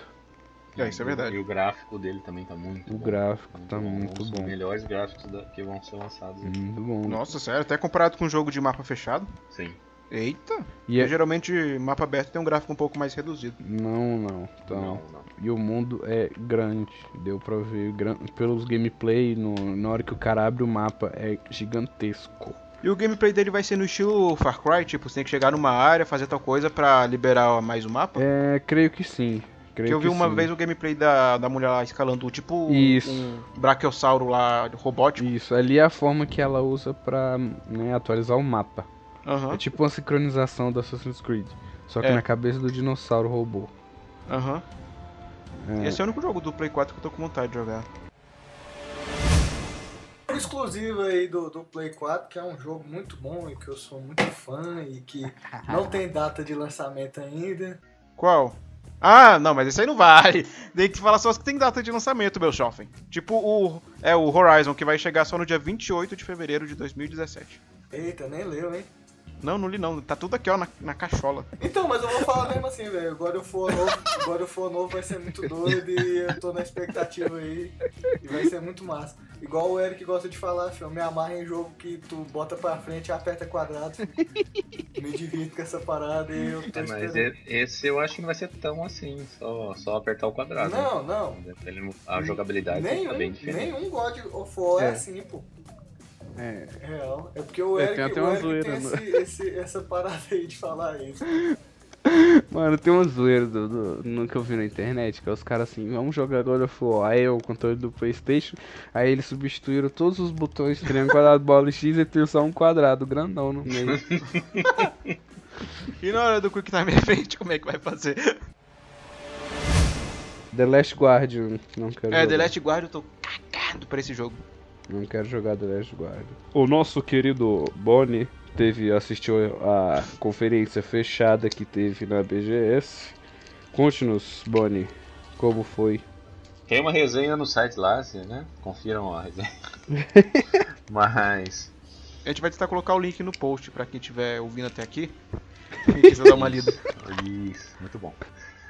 Speaker 1: É, isso é verdade.
Speaker 3: E o gráfico dele também tá muito
Speaker 2: O
Speaker 3: bom.
Speaker 2: gráfico tá muito
Speaker 3: Um dos
Speaker 2: bom.
Speaker 3: melhores gráficos da- que vão ser lançados aqui.
Speaker 2: Muito bom.
Speaker 1: Nossa, sério, até comparado com um jogo de mapa fechado.
Speaker 3: Sim.
Speaker 1: Eita!
Speaker 2: E
Speaker 1: Porque
Speaker 2: é...
Speaker 1: Geralmente mapa aberto tem um gráfico um pouco mais reduzido.
Speaker 2: Não, não. Então,
Speaker 3: Não, não.
Speaker 2: E o mundo é grande, deu pra ver gran- pelos gameplay, no, na hora que o cara abre o mapa, é gigantesco.
Speaker 1: E o gameplay dele vai ser no estilo Far Cry, tipo, você tem que chegar numa área, fazer tal coisa pra liberar mais o mapa.
Speaker 2: É, creio que sim. Creio
Speaker 1: Porque eu vi
Speaker 2: que
Speaker 1: uma
Speaker 2: sim.
Speaker 1: vez o gameplay da, da mulher lá escalando, tipo,
Speaker 2: Isso.
Speaker 1: um brachiosauro lá robótico.
Speaker 2: Isso, ali é a forma que ela usa pra né, atualizar o mapa.
Speaker 1: Aham,
Speaker 2: É tipo uma sincronização do Assassin's Creed. Só que
Speaker 1: É.
Speaker 2: na cabeça do dinossauro robô.
Speaker 1: aham.
Speaker 2: É,
Speaker 1: Esse é o único jogo do Play 4 que eu tô com vontade de jogar.
Speaker 4: Exclusivo aí do, do Play 4, que é um jogo muito bom e que eu sou muito fã e que não tem data de lançamento ainda.
Speaker 1: Qual? Ah, não, mas esse aí não vale. Tem que falar só os que tem data de lançamento, meu shopping. Tipo o. É o Horizon, que vai chegar só no dia 28 de fevereiro de 2017.
Speaker 4: Eita, nem leu, hein?
Speaker 1: Não, não li não. Tá tudo aqui, ó, na, na cachola.
Speaker 4: Então, mas eu vou falar mesmo assim, velho. Agora eu for novo, agora eu for novo vai ser muito doido e eu tô na expectativa aí. E vai ser muito massa. Igual o Eric gosta de falar, filho, eu me amarra em jogo que tu bota pra frente e aperta quadrado. Me divirto com essa parada e eu tô
Speaker 3: É, mas
Speaker 4: esperando.
Speaker 3: e- esse eu acho que não vai ser tão assim, só, só apertar o quadrado. né?
Speaker 4: Não, não.
Speaker 3: Ele não- a jogabilidade
Speaker 4: Nenhum,
Speaker 3: tá bem diferente.
Speaker 4: nenhum God of War é,
Speaker 2: É.
Speaker 4: assim, pô.
Speaker 2: É,
Speaker 4: Real. É porque o
Speaker 2: É,
Speaker 4: Eric,
Speaker 2: tem até
Speaker 4: o
Speaker 2: uma
Speaker 4: Eric
Speaker 2: zoeira,
Speaker 4: tem esse, esse- essa parada aí de falar isso.
Speaker 2: Mano, tem uma zoeira do, do- no que eu vi na internet, que é os caras assim, vamos jogar God of War, aí é o controle do Playstation, aí eles substituíram todos os botões, triângulo, quadrado, bola e X e tem só um quadrado grandão no meio.
Speaker 1: E na hora do Quick Time Event, como é que vai fazer?
Speaker 2: The Last Guardian, não quero
Speaker 1: É,
Speaker 2: jogar.
Speaker 1: The Last Guard eu tô cagado pra esse jogo.
Speaker 2: Não quero jogar The Last Guardian. O nosso querido Bonnie teve, assistiu a conferência fechada que teve na BGS. Conte-nos, Bonnie, como foi?
Speaker 3: Tem uma resenha no site lá, assim, né? Confiram a resenha. Mas.
Speaker 1: A gente vai tentar colocar o link no post pra quem estiver ouvindo até aqui. Quem quiser dar uma lida.
Speaker 3: Isso, muito bom.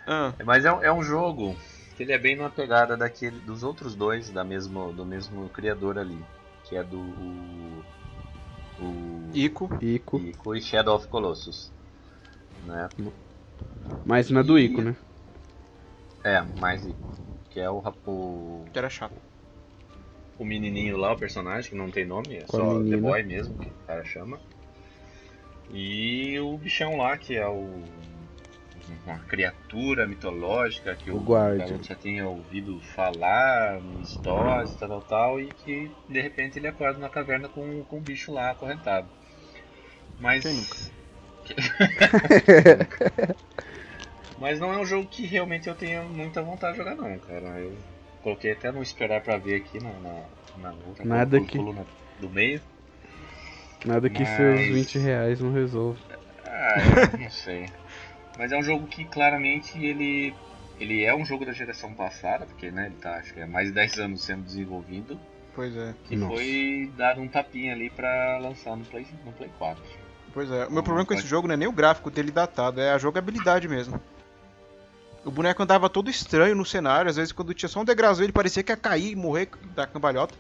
Speaker 1: Ah,
Speaker 3: Mas é, é um jogo que ele é bem numa pegada daquele, dos outros dois da mesmo, do mesmo criador ali. Que é do. O, o
Speaker 1: Ico.
Speaker 2: Ico,
Speaker 3: Ico e Shadow of Colossus. Né?
Speaker 2: mas na do Ico, né?
Speaker 3: É, mais Ico. Que é o, o,
Speaker 1: Que era chato.
Speaker 3: o menininho lá, o personagem, que não tem nome, é
Speaker 2: a
Speaker 3: só The
Speaker 2: menina.
Speaker 3: Boy mesmo, que o cara chama. E o bichão lá, que é o. Uma criatura mitológica que
Speaker 2: O
Speaker 3: o, garoto já tinha ouvido falar histórias, tal, tal, tal, e que de repente ele acorda na caverna com, com o bicho lá acorrentado. Mas.
Speaker 1: Quem nunca?
Speaker 3: Mas não é um jogo que realmente eu tenho muita vontade de jogar não, cara. Eu coloquei até no esperar pra ver aqui na, na, na outra
Speaker 2: Nada que-
Speaker 3: coluna do meio.
Speaker 2: Nada que
Speaker 3: Mas-
Speaker 2: seus 20 reais não resolve.
Speaker 3: Ah, eu não sei. Mas é um jogo que claramente ele ele é um jogo da geração passada, porque né, ele tá acho que é mais de 10 anos sendo desenvolvido,
Speaker 1: Pois é.
Speaker 3: que
Speaker 2: Nossa.
Speaker 3: foi dado um tapinha ali pra lançar no Play, no Play 4.
Speaker 1: Pois é. O meu problema com esse jogo não é nem o gráfico dele datado, é a jogabilidade mesmo. O boneco andava todo estranho no cenário, às vezes quando tinha só um degrauzinho ele parecia que ia cair e morrer da cambalhota.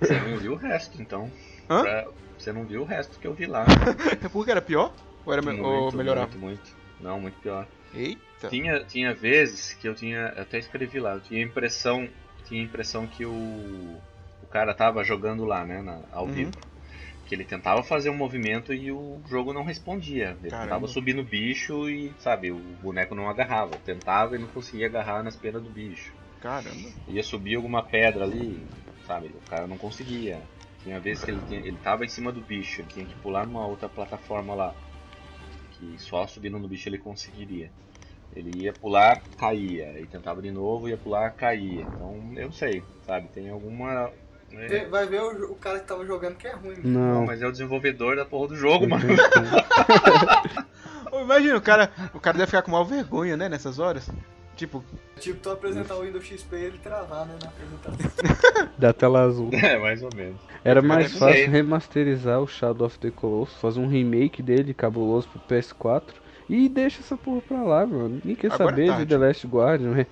Speaker 3: Você não viu o resto, então.
Speaker 1: Hã?
Speaker 3: Pra- Você não viu o resto que eu vi lá.
Speaker 1: Porque era pior? Ou era me- ou
Speaker 3: Muito,
Speaker 1: melhorava?
Speaker 3: Muito, muito. Não, muito pior.
Speaker 1: Eita.
Speaker 3: Tinha, tinha vezes que eu tinha, eu até escrevi lá, eu tinha a impressão, tinha a impressão que o, o cara tava jogando lá, né, na- ao
Speaker 1: Uhum.
Speaker 3: vivo. Que ele tentava fazer um movimento e o jogo não respondia. Ele
Speaker 1: Caramba.
Speaker 3: tentava subir no bicho e, sabe, o boneco não agarrava. Tentava e não conseguia agarrar nas penas do bicho.
Speaker 1: Caramba.
Speaker 3: Ia subir alguma pedra ali, sabe? O cara não conseguia. Tinha vezes que ele, tinha- ele tava em cima do bicho, ele tinha que pular numa outra plataforma lá. Que só subindo no bicho ele conseguiria. Ele ia pular, caía. Aí tentava de novo, ia pular, caía. Então eu sei, sabe? Tem alguma.
Speaker 4: Vê- Vai ver o, o cara que tava jogando que é ruim.
Speaker 3: Não,
Speaker 2: Não.
Speaker 3: mas é o desenvolvedor da porra do jogo, mano.
Speaker 1: Imagina, o cara, o cara deve ficar com maior vergonha, né, nessas horas. Tipo,
Speaker 4: Tipo, tu apresentar o Windows XP e ele travar, né, na apresentação.
Speaker 2: Da tela azul.
Speaker 3: É, mais ou menos.
Speaker 2: Era mais fácil remasterizar o Shadow of the Colossus, fazer um remake dele cabuloso pro PS4 e deixa essa porra pra lá, mano. Ninguém quer
Speaker 1: Agora é
Speaker 2: saber de
Speaker 1: tarde.
Speaker 2: The Last Guardian. né?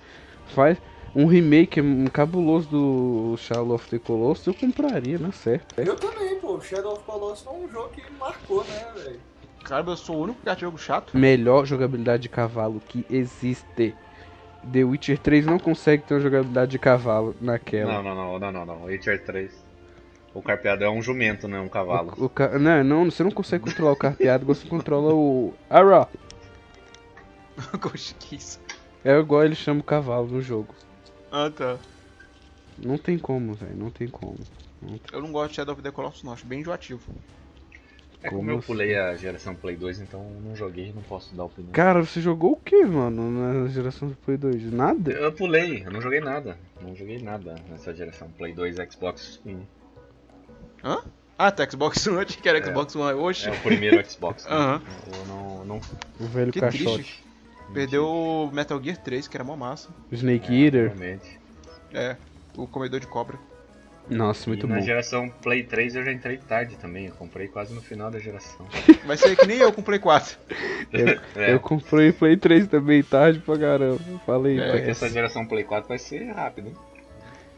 Speaker 2: Faz um remake um cabuloso do Shadow of the Colossus, eu compraria, na certo.
Speaker 4: Eu também, pô. Shadow of Colossus foi um jogo que marcou, né, velho?
Speaker 1: cara, eu sou o único cara de jogo chato.
Speaker 2: Melhor jogabilidade de cavalo que existe. The Witcher 3 não consegue ter uma jogabilidade de cavalo naquela.
Speaker 3: Não, não, não, não, não, não. Witcher 3. O carpeado é um jumento, não é um cavalo.
Speaker 2: O, o ca- não, não, você não consegue controlar o carpeado, você controla o Arra.
Speaker 1: Poxa, que isso.
Speaker 2: É igual ele chama o cavalo no jogo.
Speaker 1: Ah, tá.
Speaker 2: Não tem como, velho, não tem como. Não tem-
Speaker 1: Eu não gosto de Shadow of the Colossus, não. Acho bem enjoativo.
Speaker 3: É como
Speaker 2: Como
Speaker 3: eu pulei a geração Play 2, então não joguei, não posso dar opinião.
Speaker 2: Cara, você jogou o que, mano, na geração do Play 2? Nada?
Speaker 3: Eu pulei, eu não joguei nada. Não joguei nada nessa geração. Play 2, Xbox 1.
Speaker 1: Hã? Ah, tá, Xbox One, achei que era
Speaker 3: É.
Speaker 1: Xbox One. Oxe,
Speaker 3: É o primeiro Xbox. né?
Speaker 1: Aham.
Speaker 3: Eu não, não
Speaker 2: O velho
Speaker 1: que
Speaker 2: caixote.
Speaker 1: triste. Perdeu o Metal Gear 3, que era mó massa.
Speaker 2: O Snake
Speaker 3: é,
Speaker 2: Eater.
Speaker 3: realmente.
Speaker 1: É, o comedor de cobra.
Speaker 2: Nossa, muito
Speaker 3: e na
Speaker 2: bom.
Speaker 3: geração Play 3 eu já entrei tarde também. Eu comprei quase no final da geração.
Speaker 1: Vai ser que nem eu com Play 4.
Speaker 3: É,
Speaker 2: Eu comprei Play 3 também tarde pra caramba. Falei,
Speaker 1: É,
Speaker 3: porque
Speaker 2: PS.
Speaker 3: essa geração Play 4 vai ser rápido. hein?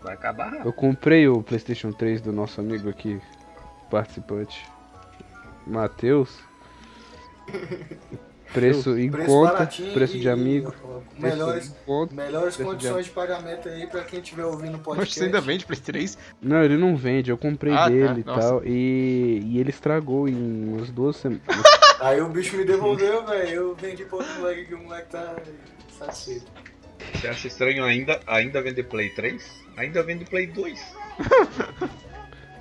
Speaker 3: Vai acabar rápido.
Speaker 2: Eu comprei o PlayStation 3 do nosso amigo aqui, participante, Matheus. Preço em
Speaker 4: Preço
Speaker 2: conta,
Speaker 4: baratinho
Speaker 2: preço de amigo.
Speaker 4: Melhores,
Speaker 2: conta.
Speaker 4: melhores
Speaker 2: Preço de
Speaker 4: condições de pagamento aí pra quem estiver ouvindo o podcast.
Speaker 1: Poxa, você ainda vende Play 3?
Speaker 2: Não, ele não vende, eu comprei
Speaker 1: Ah, tá,
Speaker 2: dele e tal. E, e ele estragou em umas duas semanas.
Speaker 4: Aí o bicho me devolveu, velho. Eu vendi pro outro moleque que o moleque tá satisfeito.
Speaker 3: Você acha estranho ainda, ainda vender Play 3? Ainda vende Play 2.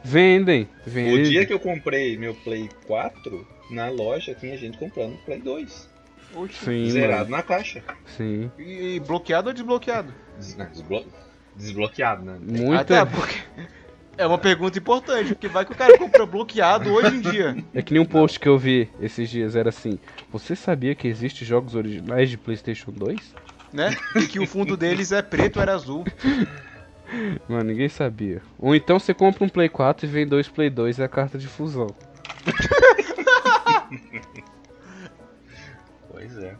Speaker 2: Vendem,
Speaker 3: O
Speaker 2: vendem.
Speaker 3: dia que eu comprei meu Play 4, na loja tinha gente comprando Play 2.
Speaker 1: Oxe.
Speaker 2: Sim,
Speaker 3: zerado
Speaker 2: mano.
Speaker 3: na caixa.
Speaker 2: Sim.
Speaker 1: E bloqueado ou desbloqueado?
Speaker 3: Des- não, desblo- Desbloqueado, né?
Speaker 2: Muita.
Speaker 1: Até porque... É uma pergunta importante, porque vai que o cara compra bloqueado hoje em dia.
Speaker 2: É que nem um post que eu vi esses dias, era assim. Você sabia que existem jogos originais de Playstation 2?
Speaker 1: né? E que o fundo deles é preto ou era azul.
Speaker 2: Mano, ninguém sabia. Ou então você compra um Play 4 e vem dois Play 2 e a carta de fusão.
Speaker 3: Pois é.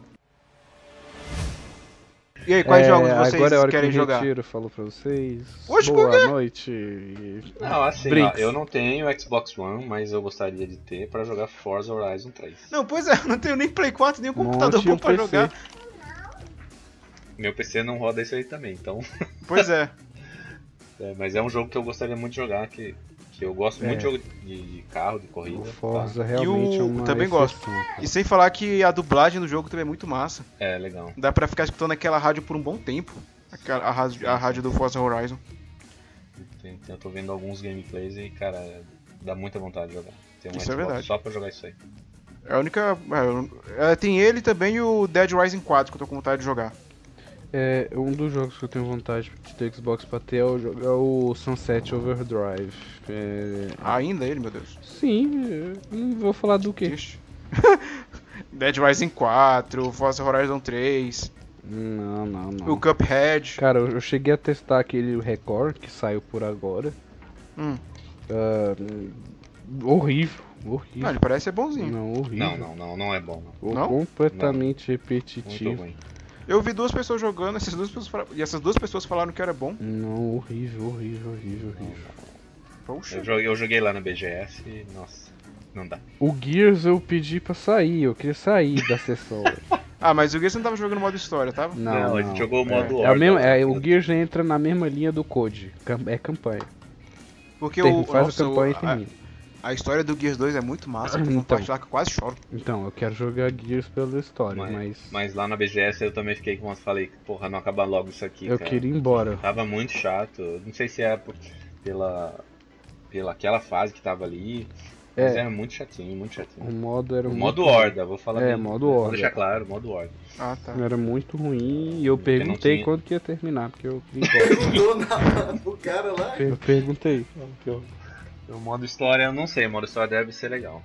Speaker 1: E aí, quais
Speaker 2: É,
Speaker 1: jogos vocês
Speaker 2: agora é a hora
Speaker 1: querem
Speaker 2: que
Speaker 1: jogar?
Speaker 2: Retiro falou pra vocês.
Speaker 1: Por
Speaker 2: Boa noite. e-
Speaker 3: Não, assim, ó, eu não tenho Xbox One, mas eu gostaria de ter pra jogar Forza Horizon 3.
Speaker 1: Não, pois é, eu não tenho nem Play 4, nem um computador
Speaker 2: Monte
Speaker 1: bom
Speaker 2: um
Speaker 1: pra
Speaker 2: PC.
Speaker 1: jogar.
Speaker 3: Meu PC não roda isso aí também, então.
Speaker 1: Pois é.
Speaker 3: é, mas é um jogo que eu gostaria muito de jogar, que, que eu gosto muito de
Speaker 2: É.
Speaker 3: jogo de, de carro, de corrida.
Speaker 2: O
Speaker 3: tá?
Speaker 2: Forza realmente
Speaker 1: E o-
Speaker 2: é uma
Speaker 1: também gosto. E sem falar que a dublagem do jogo também é muito massa.
Speaker 3: É, legal.
Speaker 1: Dá pra ficar escutando aquela rádio por um bom tempo. Aquela, a, rádio, a rádio do Forza Horizon.
Speaker 3: Eu tô vendo alguns gameplays e, cara, dá muita vontade de jogar. Tem um
Speaker 1: Isso é verdade.
Speaker 3: só pra jogar isso aí.
Speaker 1: É a única. é, é, tem ele também e o Dead Rising 4 que eu tô com vontade de jogar.
Speaker 2: É, um dos jogos que eu tenho vontade de ter Xbox pra ter é o, é o Sunset Overdrive. É,
Speaker 1: Ainda ele, meu Deus.
Speaker 2: sim, não vou falar do que.
Speaker 1: Triste. Dead Rising 4, Forza Horizon 3,
Speaker 2: Não, não, não.
Speaker 1: o Cuphead.
Speaker 2: Cara, eu eu cheguei a testar aquele Record que saiu por agora.
Speaker 1: Hum.
Speaker 2: Hum, horrível, horrível.
Speaker 1: Não, ele parece ser bonzinho.
Speaker 2: Não, horrível.
Speaker 3: Não, não, não, não é bom. Não.
Speaker 1: Não?
Speaker 2: Completamente
Speaker 3: Muito
Speaker 2: repetitivo.
Speaker 3: ruim.
Speaker 1: Eu vi duas pessoas jogando, essas duas pessoas e essas duas pessoas falaram que era bom.
Speaker 2: Não, horrível, horrível, horrível, horrível.
Speaker 1: Poxa.
Speaker 3: Eu joguei, eu joguei lá na BGS e, nossa, não dá.
Speaker 2: O Gears eu pedi pra sair, eu queria sair da sessão.
Speaker 1: Ah, mas o Gears não tava jogando modo história, tava?
Speaker 2: Não,
Speaker 3: Não,
Speaker 2: não.
Speaker 3: a gente jogou o modo
Speaker 2: É, mesma,
Speaker 3: lá.
Speaker 2: é, o Gears entra na mesma linha do Code. É campanha.
Speaker 1: Porque
Speaker 2: Tem,
Speaker 1: o.
Speaker 2: faz
Speaker 1: nossa,
Speaker 2: a campanha
Speaker 1: o-
Speaker 2: e termina.
Speaker 1: A história do Gears 2 é muito massa. Vou
Speaker 2: Então.
Speaker 1: compartilhar que eu quase choro.
Speaker 2: Então, eu quero jogar Gears pela história,
Speaker 3: Mas,
Speaker 2: mas,
Speaker 3: mas lá na BGS eu também fiquei com falei, porra, não acaba logo isso aqui,
Speaker 2: eu
Speaker 3: cara.
Speaker 2: queria ir embora.
Speaker 3: Tava muito chato. Não sei se é por- pela pela aquela fase que tava ali. Mas
Speaker 2: É.
Speaker 3: era muito chatinho, muito
Speaker 2: O
Speaker 3: chatinho.
Speaker 2: modo era
Speaker 3: O
Speaker 2: muito
Speaker 3: modo horda, vou falar
Speaker 2: É,
Speaker 3: bem.
Speaker 2: modo
Speaker 3: Vou
Speaker 2: horda.
Speaker 3: deixar claro, modo horda.
Speaker 1: Ah, tá.
Speaker 2: Era muito ruim e eu
Speaker 3: Porque
Speaker 2: perguntei
Speaker 3: tinha.
Speaker 2: quando que ia terminar, porque eu queria ir embora.
Speaker 4: Perguntou na, pro cara lá.
Speaker 2: eu perguntei.
Speaker 3: O modo história eu não sei, o modo história deve ser legal.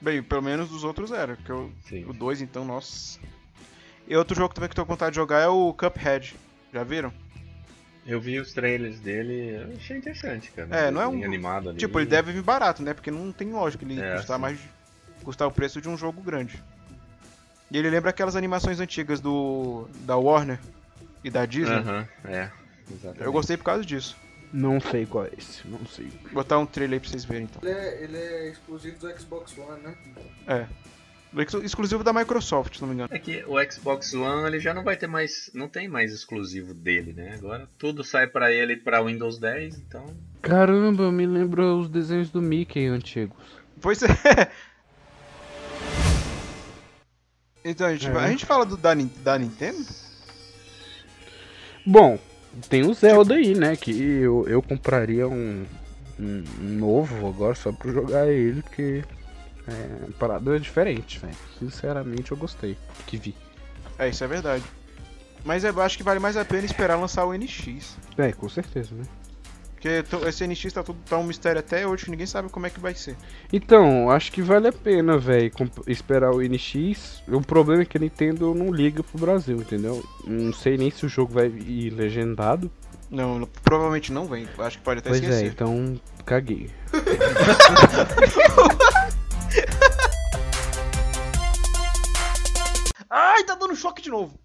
Speaker 1: Bem, pelo menos dos outros era. Porque eu, o 2, então, nossa. E outro jogo também que eu tô com vontade de jogar é o Cuphead. Já viram?
Speaker 3: Eu vi os trailers dele, achei interessante, cara.
Speaker 1: É, não é um-
Speaker 3: animado ali.
Speaker 1: Tipo, ele deve vir barato, né? Porque não tem lógica ele
Speaker 3: É,
Speaker 1: custar mais. custar o preço de um jogo grande. E ele lembra aquelas animações antigas do. da Warner e da Disney.
Speaker 3: Aham, é. Exatamente.
Speaker 1: Eu gostei por causa disso.
Speaker 2: Não sei qual é esse, não sei.
Speaker 1: Vou botar um trailer aí pra vocês verem então.
Speaker 4: Ele é, ele é exclusivo do Xbox One, né?
Speaker 1: É. Ex- Exclusivo da Microsoft, se não me engano.
Speaker 3: É que o Xbox One ele já não vai ter mais, não tem mais exclusivo dele, né? Agora tudo sai pra ele pra Windows 10, então
Speaker 2: Caramba, me lembrou os desenhos do Mickey antigos.
Speaker 1: Pois é. Então, a gente,
Speaker 2: É.
Speaker 1: a gente fala do, da, da Nintendo?
Speaker 2: Bom, tem o Zelda aí, né? Que eu, eu compraria um, um novo agora só pra jogar ele, porque é, a parada é diferente, velho. Sinceramente eu gostei que vi.
Speaker 1: É, isso é verdade. Mas eu acho que vale mais a pena esperar lançar o NX.
Speaker 2: É, com certeza, né?
Speaker 1: Porque esse NX tá, tudo, tá um mistério até hoje que ninguém sabe como é que vai ser.
Speaker 2: Então, acho que vale a pena, velho, esperar o NX. O problema é que a Nintendo não liga pro Brasil, entendeu? Não sei nem se o jogo vai ir legendado.
Speaker 1: Não, provavelmente não vem. Acho que pode até
Speaker 2: pois é,
Speaker 1: esquecer.
Speaker 2: então caguei.
Speaker 1: Ai, tá dando choque de novo.